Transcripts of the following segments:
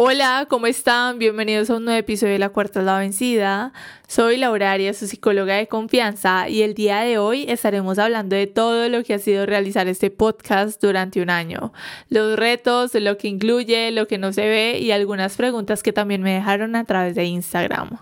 Hola, ¿cómo están? Bienvenidos a un nuevo episodio de La Cuarta es la Vencida. Soy Laura Arias, su psicóloga de confianza, y el día de hoy estaremos hablando de todo lo que ha sido realizar este podcast durante un año. Los retos, lo que incluye, lo que no se ve y algunas preguntas que también me dejaron a través de Instagram.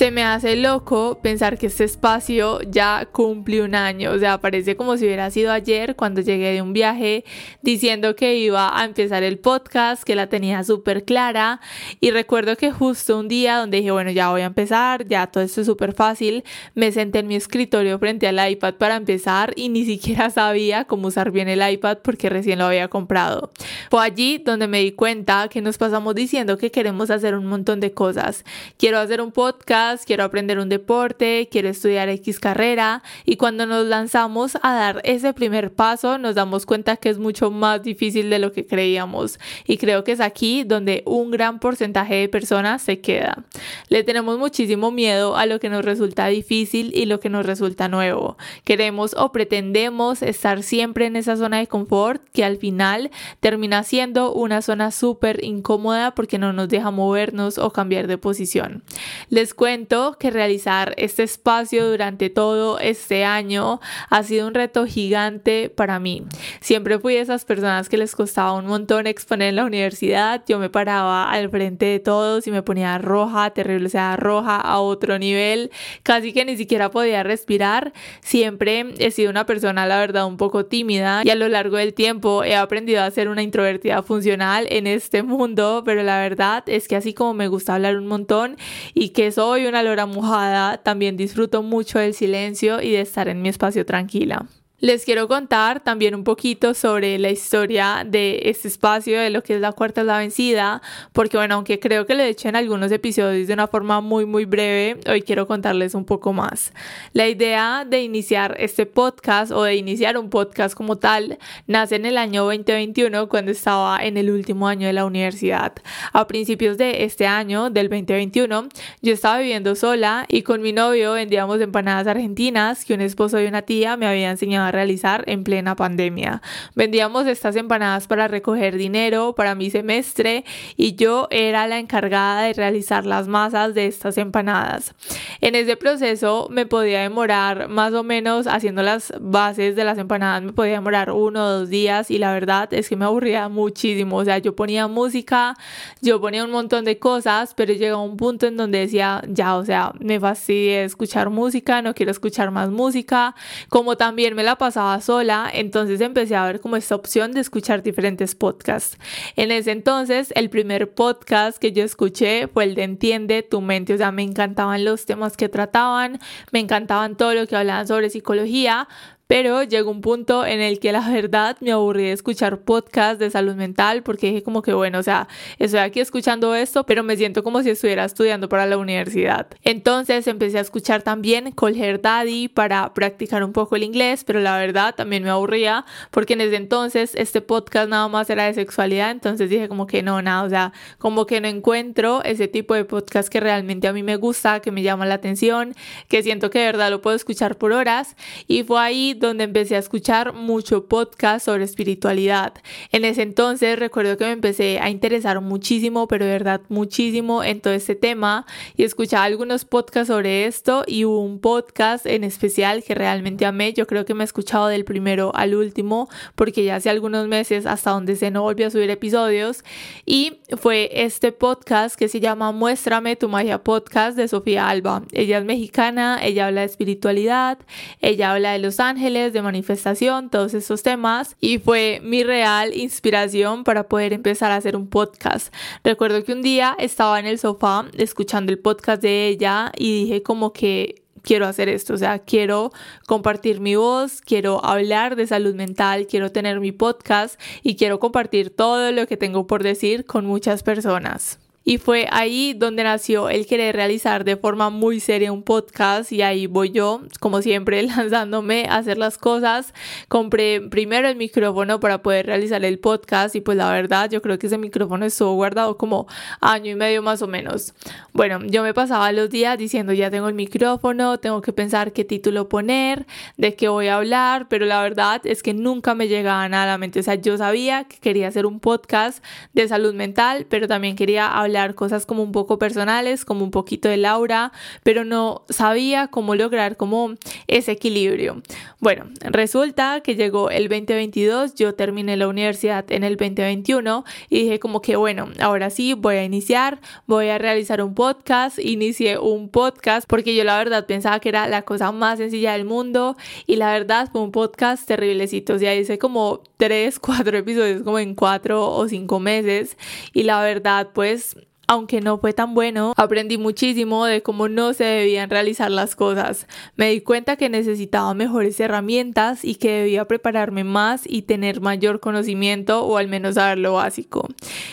Se me hace loco pensar que este espacio ya cumple un año, o sea, parece como si hubiera sido ayer cuando llegué de un viaje diciendo que iba a empezar el podcast, que la tenía súper clara y recuerdo que justo un día donde dije, bueno, ya voy a empezar, ya todo esto es súper fácil, me senté en mi escritorio frente al iPad para empezar y ni siquiera sabía cómo usar bien el iPad porque recién lo había comprado. Fue allí donde me di cuenta que nos pasamos diciendo que queremos hacer un montón de cosas. Quiero hacer un podcast, quiero aprender un deporte, quiero estudiar X carrera y cuando nos lanzamos a dar ese primer paso nos damos cuenta que es mucho más difícil de lo que creíamos y creo que es aquí donde un gran porcentaje de personas se queda. Le tenemos muchísimo miedo a lo que nos resulta difícil y lo que nos resulta nuevo. Queremos o pretendemos estar siempre en esa zona de confort que al final termina siendo una zona súper incómoda porque no nos deja movernos o cambiar de posición. Les cuento que realizar este espacio durante todo este año ha sido un reto gigante para mí. Siempre fui de esas personas que les costaba un montón exponer en la universidad. Yo me paraba al frente de todos y me ponía roja, terrible, o sea, roja a otro nivel. Casi que ni siquiera podía respirar. Siempre he sido una persona, la verdad, un poco tímida y a lo largo del tiempo he aprendido a ser una introvertida funcional en este mundo, pero la verdad es que así como me gusta hablar un montón y que soy una lora mojada, también disfruto mucho del silencio y de estar en mi espacio tranquila. Les quiero contar también un poquito sobre la historia de este espacio, de lo que es la cuarta es la vencida, porque bueno, aunque creo que lo he hecho en algunos episodios de una forma muy muy breve, hoy quiero contarles un poco más. La idea de iniciar este podcast o de iniciar un podcast como tal nace en el año 2021 cuando estaba en el último año de la universidad. A principios de este año, del 2021, yo estaba viviendo sola y con mi novio vendíamos empanadas argentinas que un esposo y una tía me habían enseñado realizar en plena pandemia. Vendíamos estas empanadas para recoger dinero para mi semestre y yo era la encargada de realizar las masas de estas empanadas. En ese proceso me podía demorar más o menos haciendo las bases de las empanadas, me podía demorar uno o dos días y la verdad es que me aburría muchísimo. O sea, yo ponía música, yo ponía un montón de cosas, pero llegó un punto en donde decía, ya, o sea, me fastidia escuchar música, no quiero escuchar más música. Como también me la pasaba sola, entonces empecé a ver como esta opción de escuchar diferentes podcasts. En ese entonces, el primer podcast que yo escuché fue el de Entiende tu mente, o sea, me encantaban los temas que trataban, me encantaban todo lo que hablaban sobre psicología, pero llegó un punto en el que la verdad me aburrí de escuchar podcasts de salud mental porque dije como que bueno, o sea, estoy aquí escuchando esto, pero me siento como si estuviera estudiando para la universidad. Entonces empecé a escuchar también Call Daddy para practicar un poco el inglés, pero la verdad también me aburría porque en ese entonces este podcast nada más era de sexualidad, entonces dije como que no, nada, o sea, como que no encuentro ese tipo de podcast que realmente a mí me gusta, que me llama la atención, que siento que de verdad lo puedo escuchar por horas y fue ahí donde empecé a escuchar mucho podcast sobre espiritualidad. En ese entonces recuerdo que me empecé a interesar muchísimo, pero de verdad muchísimo en todo este tema y escuchaba algunos podcasts sobre esto y hubo un podcast en especial que realmente amé. Yo creo que me he escuchado del primero al último porque ya hace algunos meses hasta donde se no volvió a subir episodios y fue este podcast que se llama Muéstrame tu magia podcast de Sofía Alba. Ella es mexicana, ella habla de espiritualidad, ella habla de los ángeles, de manifestación, todos esos temas y fue mi real inspiración para poder empezar a hacer un podcast. Recuerdo que un día estaba en el sofá escuchando el podcast de ella y dije como que quiero hacer esto, o sea, quiero compartir mi voz, quiero hablar de salud mental, quiero tener mi podcast y quiero compartir todo lo que tengo por decir con muchas personas. Y fue ahí donde nació el querer realizar de forma muy seria un podcast y ahí voy yo, como siempre, lanzándome a hacer las cosas. Compré primero el micrófono para poder realizar el podcast y pues la verdad yo creo que ese micrófono estuvo guardado como año y medio más o menos. Bueno, yo me pasaba los días diciendo ya tengo el micrófono, tengo que pensar qué título poner, de qué voy a hablar, pero la verdad es que nunca me llegaba nada a la mente. O sea, yo sabía que quería hacer un podcast de salud mental, pero también quería hablar cosas como un poco personales, como un poquito de Laura, pero no sabía cómo lograr como ese equilibrio. Bueno, resulta que llegó el 2022, yo terminé la universidad en el 2021 y dije como que bueno, ahora sí voy a iniciar, voy a realizar un podcast, inicié un podcast porque yo la verdad pensaba que era la cosa más sencilla del mundo y la verdad fue un podcast terriblecito, o sea, hice como tres, cuatro episodios como en cuatro o cinco meses y la verdad pues aunque no fue tan bueno, aprendí muchísimo de cómo no se debían realizar las cosas. Me di cuenta que necesitaba mejores herramientas y que debía prepararme más y tener mayor conocimiento o al menos saber lo básico.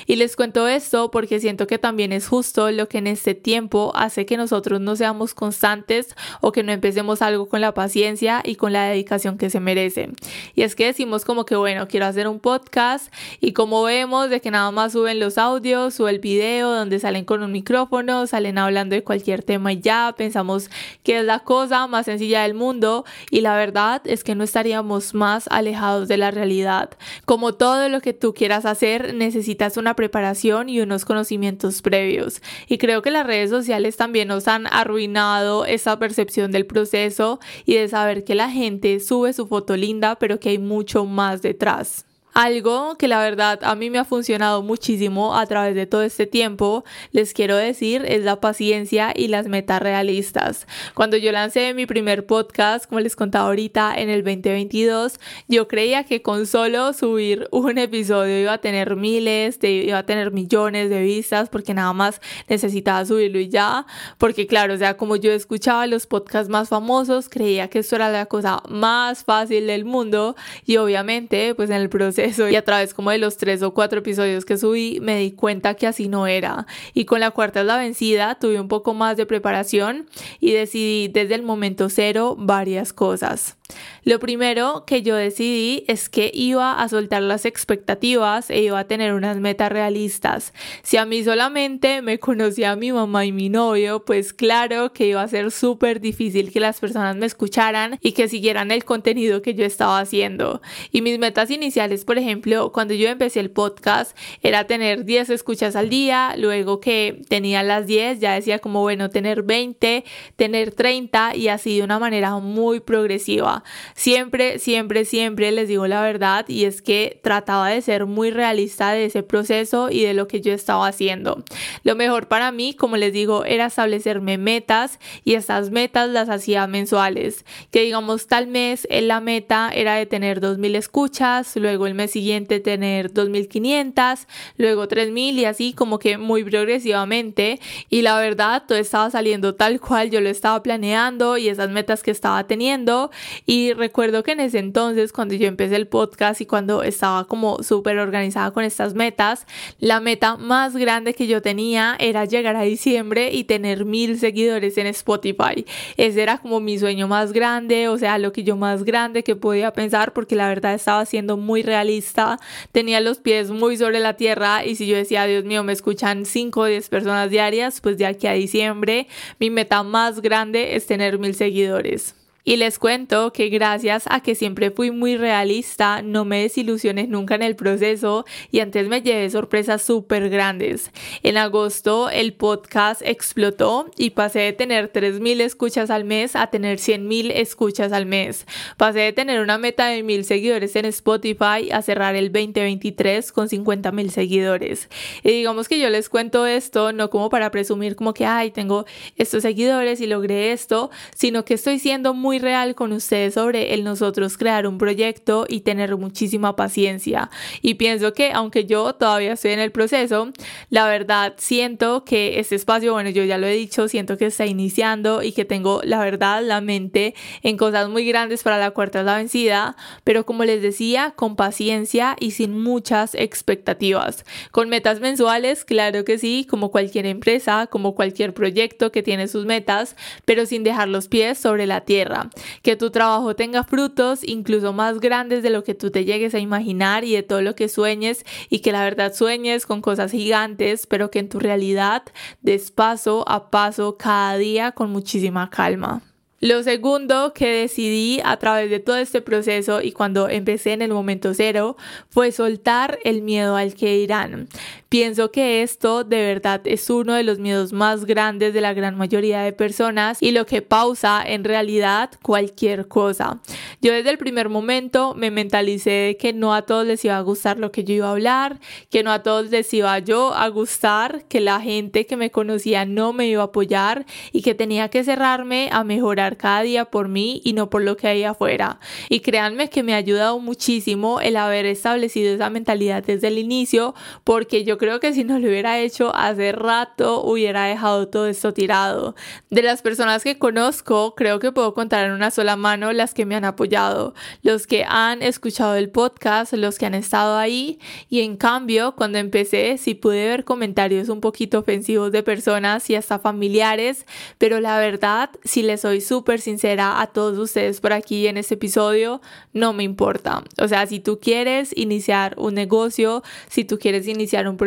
Y les cuento esto porque siento que también es justo lo que en este tiempo hace que nosotros no seamos constantes o que no empecemos algo con la paciencia y con la dedicación que se merece. Y es que decimos como que bueno, quiero hacer un podcast y como vemos de que nada más suben los audios o el video donde salen con un micrófono, salen hablando de cualquier tema y ya pensamos que es la cosa más sencilla del mundo y la verdad es que no estaríamos más alejados de la realidad. Como todo lo que tú quieras hacer, necesitas una preparación y unos conocimientos previos. Y creo que las redes sociales también nos han arruinado esa percepción del proceso y de saber que la gente sube su foto linda, pero que hay mucho más detrás. Algo que la verdad a mí me ha funcionado muchísimo a través de todo este tiempo, les quiero decir, es la paciencia y las metas realistas. Cuando yo lancé mi primer podcast, como les contaba ahorita, en el 2022, yo creía que con solo subir un episodio iba a tener miles, iba a tener millones de vistas, porque nada más necesitaba subirlo y ya. Porque claro, o sea, como yo escuchaba los podcasts más famosos, creía que esto era la cosa más fácil del mundo y obviamente, pues en el proceso y a través como de los tres o cuatro episodios que subí me di cuenta que así no era y con la cuarta es la vencida tuve un poco más de preparación y decidí desde el momento cero varias cosas. Lo primero que yo decidí es que iba a soltar las expectativas e iba a tener unas metas realistas. Si a mí solamente me conocía mi mamá y mi novio, pues claro que iba a ser súper difícil que las personas me escucharan y que siguieran el contenido que yo estaba haciendo. Y mis metas iniciales, por ejemplo, cuando yo empecé el podcast, era tener 10 escuchas al día, luego que tenía las 10, ya decía como, bueno, tener 20, tener 30 y así de una manera muy progresiva. Siempre, siempre, siempre les digo la verdad y es que trataba de ser muy realista de ese proceso y de lo que yo estaba haciendo. Lo mejor para mí, como les digo, era establecerme metas y estas metas las hacía mensuales. Que digamos tal mes en la meta era de tener 2.000 escuchas, luego el mes siguiente tener 2.500, luego 3.000 y así como que muy progresivamente. Y la verdad, todo estaba saliendo tal cual yo lo estaba planeando y esas metas que estaba teniendo Y recuerdo que en ese entonces, cuando yo empecé el podcast y cuando estaba como súper organizada con estas metas, la meta más grande que yo tenía era llegar a diciembre y tener mil seguidores en Spotify. Ese era como mi sueño más grande, o sea, lo que yo más grande que podía pensar, porque la verdad estaba siendo muy realista, tenía los pies muy sobre la tierra y si yo decía, Dios mío, me escuchan 5 o 10 personas diarias, pues de aquí a diciembre mi meta más grande es tener mil seguidores. Y les cuento que gracias a que siempre fui muy realista, no me desilusioné nunca en el proceso y antes me llevé sorpresas súper grandes. En agosto el podcast explotó y pasé de tener 3.000 escuchas al mes a tener 100.000 escuchas al mes. Pasé de tener una meta de 1.000 seguidores en Spotify a cerrar el 2023 con 50.000 seguidores. Y digamos que yo les cuento esto no como para presumir como que, ay, tengo estos seguidores y logré esto, sino que estoy siendo muy real con ustedes sobre el nosotros crear un proyecto y tener muchísima paciencia. Y pienso que aunque yo todavía estoy en el proceso, la verdad siento que este espacio, bueno, yo ya lo he dicho, siento que está iniciando y que tengo la verdad la mente en cosas muy grandes para la cuarta la vencida, pero como les decía, con paciencia y sin muchas expectativas. Con metas mensuales, claro que sí, como cualquier empresa, como cualquier proyecto que tiene sus metas, pero sin dejar los pies sobre la tierra que tu trabajo tenga frutos incluso más grandes de lo que tú te llegues a imaginar y de todo lo que sueñes y que la verdad sueñes con cosas gigantes, pero que en tu realidad des paso a paso cada día con muchísima calma. Lo segundo que decidí a través de todo este proceso y cuando empecé en el momento cero fue soltar el miedo al que dirán. Pienso que esto de verdad es uno de los miedos más grandes de la gran mayoría de personas y lo que pausa en realidad cualquier cosa. Yo desde el primer momento me mentalicé de que no a todos les iba a gustar lo que yo iba a hablar, que no a todos les iba yo a gustar, que la gente que me conocía no me iba a apoyar y que tenía que cerrarme a mejorar cada día por mí y no por lo que hay afuera. Y créanme que me ha ayudado muchísimo el haber establecido esa mentalidad desde el inicio porque creo que si no lo hubiera hecho hace rato hubiera dejado todo esto tirado. De las personas que conozco, creo que puedo contar en una sola mano las que me han apoyado, los que han escuchado el podcast, los que han estado ahí y en cambio cuando empecé sí pude ver comentarios un poquito ofensivos de personas y hasta familiares, pero la verdad, si les soy súper sincera a todos ustedes por aquí en este episodio, no me importa. O sea, si tú quieres iniciar un negocio, si tú quieres iniciar un proyecto,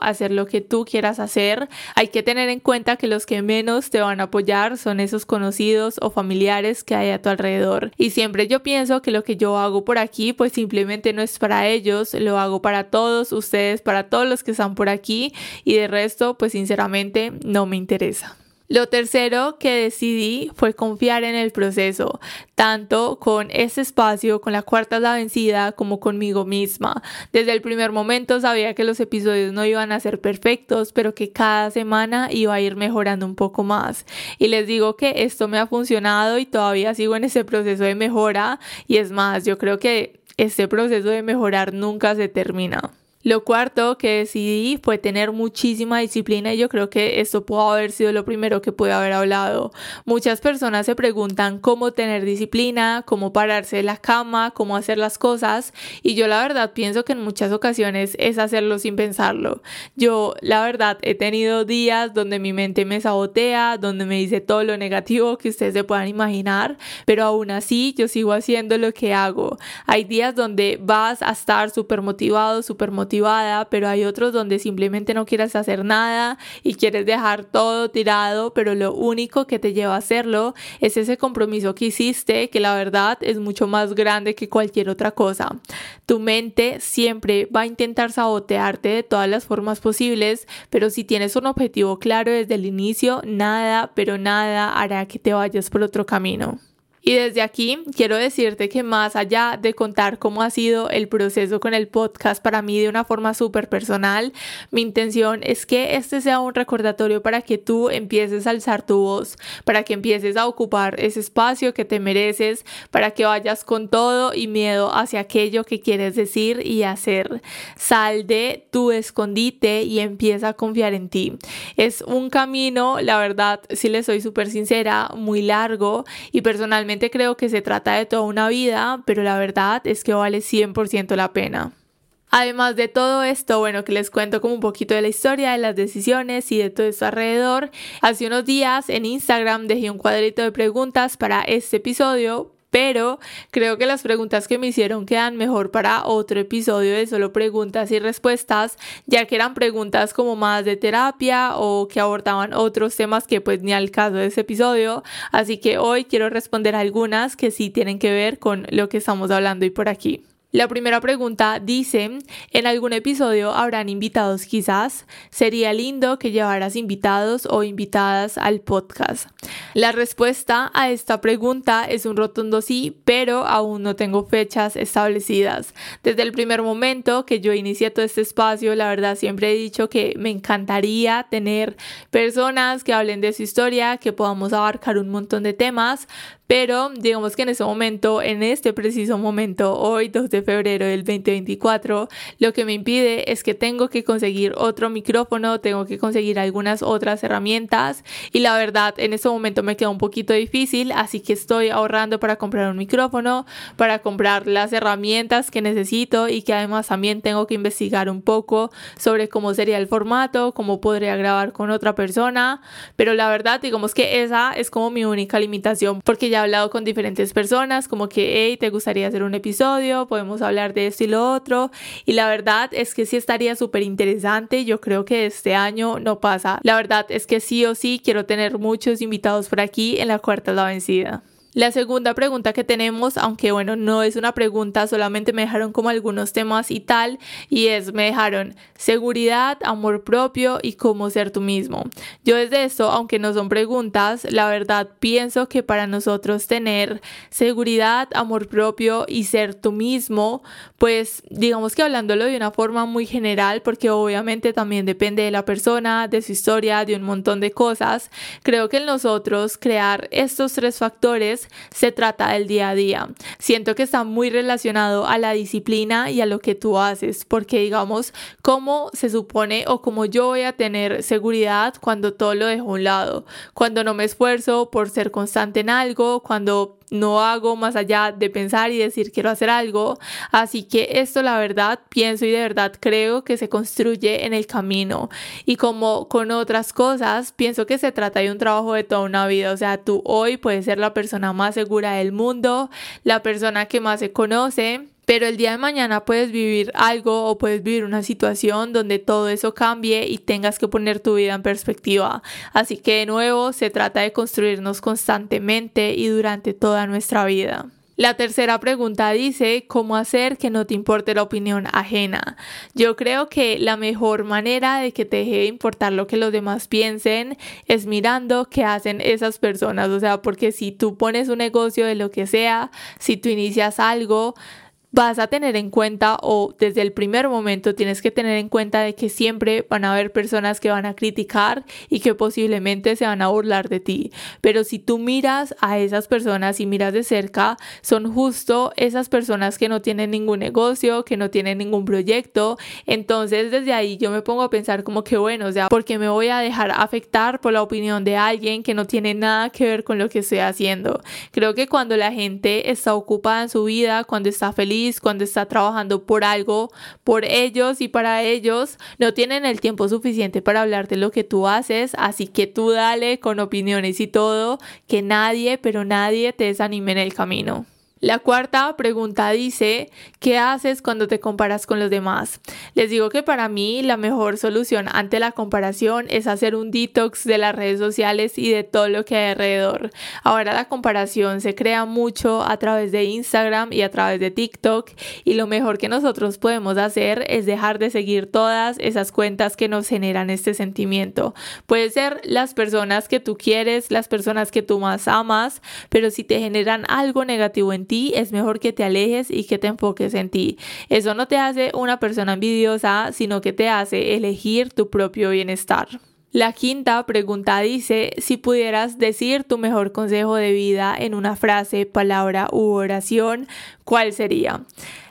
Hacer lo que tú quieras hacer. Hay que tener en cuenta que los que menos te van a apoyar son esos conocidos o familiares que hay a tu alrededor. Y siempre yo pienso que lo que yo hago por aquí pues simplemente no es para ellos, lo hago para todos ustedes, para todos los que están por aquí y de resto pues sinceramente no me interesa. Lo tercero que decidí fue confiar en el proceso, tanto con ese espacio, con la cuarta la vencida, como conmigo misma. Desde el primer momento sabía que los episodios no iban a ser perfectos, pero que cada semana iba a ir mejorando un poco más. Y les digo que esto me ha funcionado y todavía sigo en ese proceso de mejora. Y es más, yo creo que este proceso de mejorar nunca se termina. Lo cuarto que decidí fue tener muchísima disciplina y yo creo que esto pudo haber sido lo primero que pude haber hablado. Muchas personas se preguntan cómo tener disciplina, cómo pararse de la cama, cómo hacer las cosas y yo la verdad pienso que en muchas ocasiones es hacerlo sin pensarlo. Yo la verdad he tenido días donde mi mente me sabotea, donde me dice todo lo negativo que ustedes se puedan imaginar, pero aún así yo sigo haciendo lo que hago. Hay días donde vas a estar súper motivado, súper motivado pero hay otros donde simplemente no quieres hacer nada y quieres dejar todo tirado, pero lo único que te lleva a hacerlo es ese compromiso que hiciste, que la verdad es mucho más grande que cualquier otra cosa. Tu mente siempre va a intentar sabotearte de todas las formas posibles, pero si tienes un objetivo claro desde el inicio, nada, pero nada hará que te vayas por otro camino. Y desde aquí quiero decirte que más allá de contar cómo ha sido el proceso con el podcast para mí de una forma súper personal, mi intención es que este sea un recordatorio para que tú empieces a alzar tu voz, para que empieces a ocupar ese espacio que te mereces, para que vayas con todo y miedo hacia aquello que quieres decir y hacer. Sal de tu escondite y empieza a confiar en ti. Es un camino, la verdad, si le soy súper sincera, muy largo y personalmente creo que se trata de toda una vida, pero la verdad es que vale 100% la pena. Además de todo esto, bueno, que les cuento como un poquito de la historia, de las decisiones y de todo esto alrededor. Hace unos días en Instagram dejé un cuadrito de preguntas para este episodio pero creo que las preguntas que me hicieron quedan mejor para otro episodio de solo preguntas y respuestas, ya que eran preguntas como más de terapia o que abordaban otros temas que pues ni al caso de ese episodio, así que hoy quiero responder algunas que sí tienen que ver con lo que estamos hablando y por aquí. La primera pregunta dice, ¿en algún episodio habrán invitados quizás? Sería lindo que llevaras invitados o invitadas al podcast. La respuesta a esta pregunta es un rotundo sí, pero aún no tengo fechas establecidas. Desde el primer momento que yo inicié todo este espacio, la verdad siempre he dicho que me encantaría tener personas que hablen de su historia, que podamos abarcar un montón de temas, pero digamos que en ese momento, en este preciso momento, hoy 2 de febrero del 2024, lo que me impide es que tengo que conseguir otro micrófono, tengo que conseguir algunas otras herramientas. Y la verdad en este momento me queda un poquito difícil, así que estoy ahorrando para comprar un micrófono, para comprar las herramientas que necesito y que además también tengo que investigar un poco sobre cómo sería el formato, cómo podría grabar con otra persona, pero la verdad digamos que esa es como mi única limitación porque ya he hablado con diferentes personas, como que, hey, ¿te gustaría hacer un episodio? Podemos hablar de esto y lo otro. Y la verdad es que sí estaría súper interesante. Yo creo que este año no pasa. La verdad es que sí o sí quiero tener muchos invitados por aquí en la cuarta la vencida. La segunda pregunta que tenemos, aunque bueno, no es una pregunta, solamente me dejaron como algunos temas y tal, y es, me dejaron seguridad, amor propio y cómo ser tú mismo. Yo desde esto, aunque no son preguntas, la verdad pienso que para nosotros tener seguridad, amor propio y ser tú mismo, pues digamos que hablándolo de una forma muy general, porque obviamente también depende de la persona, de su historia, de un montón de cosas, creo que en nosotros crear estos tres factores se trata del día a día. Siento que está muy relacionado a la disciplina y a lo que tú haces, porque digamos, cómo se supone o cómo yo voy a tener seguridad cuando todo lo dejo a un lado, cuando no me esfuerzo por ser constante en algo, cuando no hago más allá de pensar y decir quiero hacer algo. Así que esto la verdad pienso y de verdad creo que se construye en el camino. Y como con otras cosas, pienso que se trata de un trabajo de toda una vida. O sea, tú hoy puedes ser la persona más segura del mundo, la persona que más se conoce pero el día de mañana puedes vivir algo o puedes vivir una situación donde todo eso cambie y tengas que poner tu vida en perspectiva. Así que de nuevo se trata de construirnos constantemente y durante toda nuestra vida. La tercera pregunta dice, ¿cómo hacer que no te importe la opinión ajena? Yo creo que la mejor manera de que te deje de importar lo que los demás piensen es mirando qué hacen esas personas. O sea, porque si tú pones un negocio de lo que sea, si tú inicias algo, vas a tener en cuenta o desde el primer momento tienes que tener en cuenta de que siempre van a haber personas que van a criticar y que posiblemente se van a burlar de ti. Pero si tú miras a esas personas y miras de cerca, son justo esas personas que no tienen ningún negocio, que no tienen ningún proyecto. Entonces desde ahí yo me pongo a pensar como que bueno, o sea, porque me voy a dejar afectar por la opinión de alguien que no tiene nada que ver con lo que estoy haciendo. Creo que cuando la gente está ocupada en su vida, cuando está feliz, cuando está trabajando por algo, por ellos y para ellos, no tienen el tiempo suficiente para hablar de lo que tú haces, así que tú dale con opiniones y todo, que nadie, pero nadie te desanime en el camino. La cuarta pregunta dice, ¿qué haces cuando te comparas con los demás? Les digo que para mí la mejor solución ante la comparación es hacer un detox de las redes sociales y de todo lo que hay alrededor. Ahora la comparación se crea mucho a través de Instagram y a través de TikTok y lo mejor que nosotros podemos hacer es dejar de seguir todas esas cuentas que nos generan este sentimiento. Puede ser las personas que tú quieres, las personas que tú más amas, pero si te generan algo negativo en ti, es mejor que te alejes y que te enfoques en ti. Eso no te hace una persona envidiosa, sino que te hace elegir tu propio bienestar. La quinta pregunta dice, si pudieras decir tu mejor consejo de vida en una frase, palabra u oración, ¿cuál sería?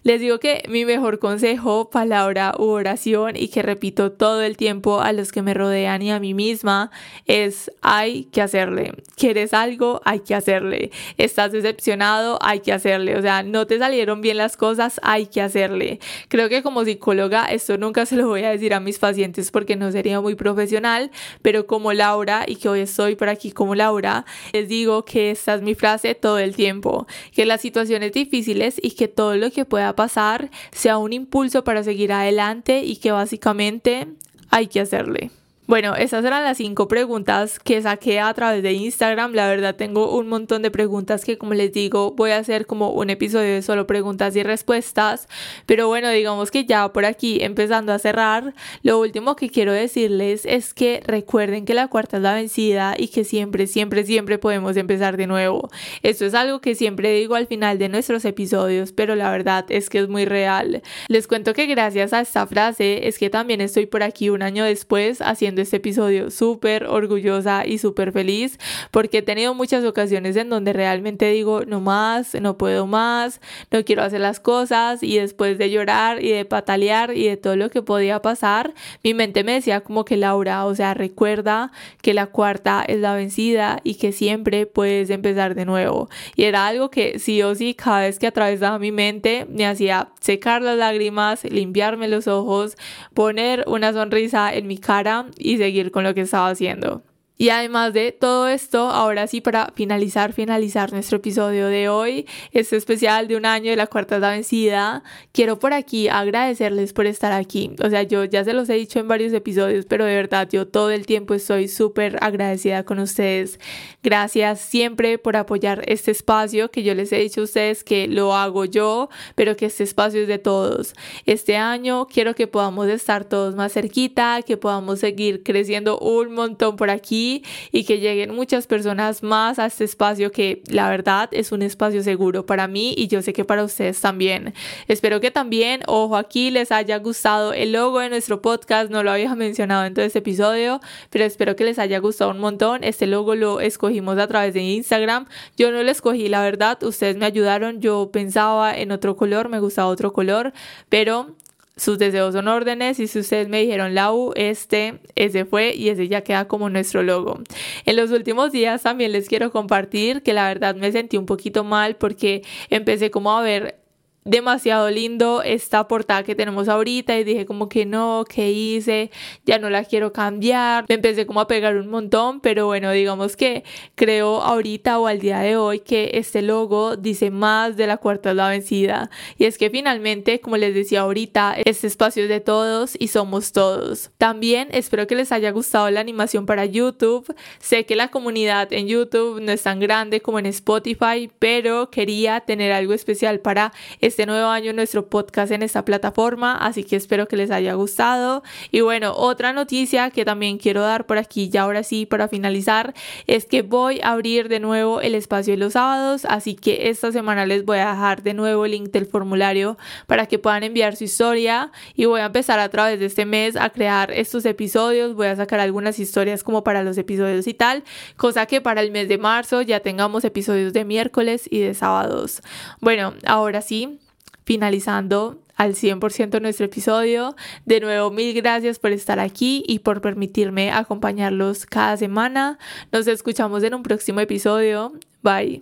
Les digo que mi mejor consejo, palabra u oración y que repito todo el tiempo a los que me rodean y a mí misma es hay que hacerle. ¿Quieres algo? Hay que hacerle. ¿Estás decepcionado? Hay que hacerle. O sea, no te salieron bien las cosas, hay que hacerle. Creo que como psicóloga esto nunca se lo voy a decir a mis pacientes porque no sería muy profesional, pero como Laura y que hoy estoy por aquí como Laura, les digo que esta es mi frase todo el tiempo, que las situaciones difíciles y que todo lo que pueda pasar sea un impulso para seguir adelante y que básicamente hay que hacerle. Bueno, esas eran las cinco preguntas que saqué a través de Instagram. La verdad tengo un montón de preguntas que como les digo voy a hacer como un episodio de solo preguntas y respuestas. Pero bueno, digamos que ya por aquí empezando a cerrar, lo último que quiero decirles es que recuerden que la cuarta es la vencida y que siempre, siempre, siempre podemos empezar de nuevo. Esto es algo que siempre digo al final de nuestros episodios, pero la verdad es que es muy real. Les cuento que gracias a esta frase es que también estoy por aquí un año después haciendo este episodio súper orgullosa y súper feliz porque he tenido muchas ocasiones en donde realmente digo no más, no puedo más, no quiero hacer las cosas y después de llorar y de patalear y de todo lo que podía pasar, mi mente me decía como que Laura, o sea, recuerda que la cuarta es la vencida y que siempre puedes empezar de nuevo. Y era algo que sí o sí cada vez que atravesaba mi mente me hacía secar las lágrimas, limpiarme los ojos, poner una sonrisa en mi cara y seguir con lo que estaba haciendo. Y además de todo esto, ahora sí para finalizar, finalizar nuestro episodio de hoy, este especial de un año de la cuarta la vencida, quiero por aquí agradecerles por estar aquí. O sea, yo ya se los he dicho en varios episodios, pero de verdad yo todo el tiempo estoy súper agradecida con ustedes. Gracias siempre por apoyar este espacio que yo les he dicho a ustedes que lo hago yo, pero que este espacio es de todos. Este año quiero que podamos estar todos más cerquita, que podamos seguir creciendo un montón por aquí y que lleguen muchas personas más a este espacio que la verdad es un espacio seguro para mí y yo sé que para ustedes también. Espero que también, ojo aquí, les haya gustado el logo de nuestro podcast, no lo había mencionado en todo este episodio, pero espero que les haya gustado un montón. Este logo lo escogimos a través de Instagram. Yo no lo escogí, la verdad, ustedes me ayudaron, yo pensaba en otro color, me gustaba otro color, pero sus deseos son órdenes y si ustedes me dijeron Lau, este, ese fue y ese ya queda como nuestro logo. En los últimos días también les quiero compartir que la verdad me sentí un poquito mal porque empecé como a ver demasiado lindo esta portada que tenemos ahorita y dije como que no, ¿qué hice? Ya no la quiero cambiar. Me empecé como a pegar un montón, pero bueno, digamos que creo ahorita o al día de hoy que este logo dice más de la cuarta es la vencida. Y es que finalmente, como les decía ahorita, este espacio es de todos y somos todos. También espero que les haya gustado la animación para YouTube. Sé que la comunidad en YouTube no es tan grande como en Spotify, pero quería tener algo especial para este nuevo año nuestro podcast en esta plataforma, así que espero que les haya gustado. Y bueno, otra noticia que también quiero dar por aquí, ya ahora sí, para finalizar, es que voy a abrir de nuevo el espacio de los sábados, así que esta semana les voy a dejar de nuevo el link del formulario para que puedan enviar su historia y voy a empezar a través de este mes a crear estos episodios, voy a sacar algunas historias como para los episodios y tal, cosa que para el mes de marzo ya tengamos episodios de miércoles y de sábados. Bueno, ahora sí, finalizando al 100% nuestro episodio. De nuevo, mil gracias por estar aquí y por permitirme acompañarlos cada semana. Nos escuchamos en un próximo episodio. Bye.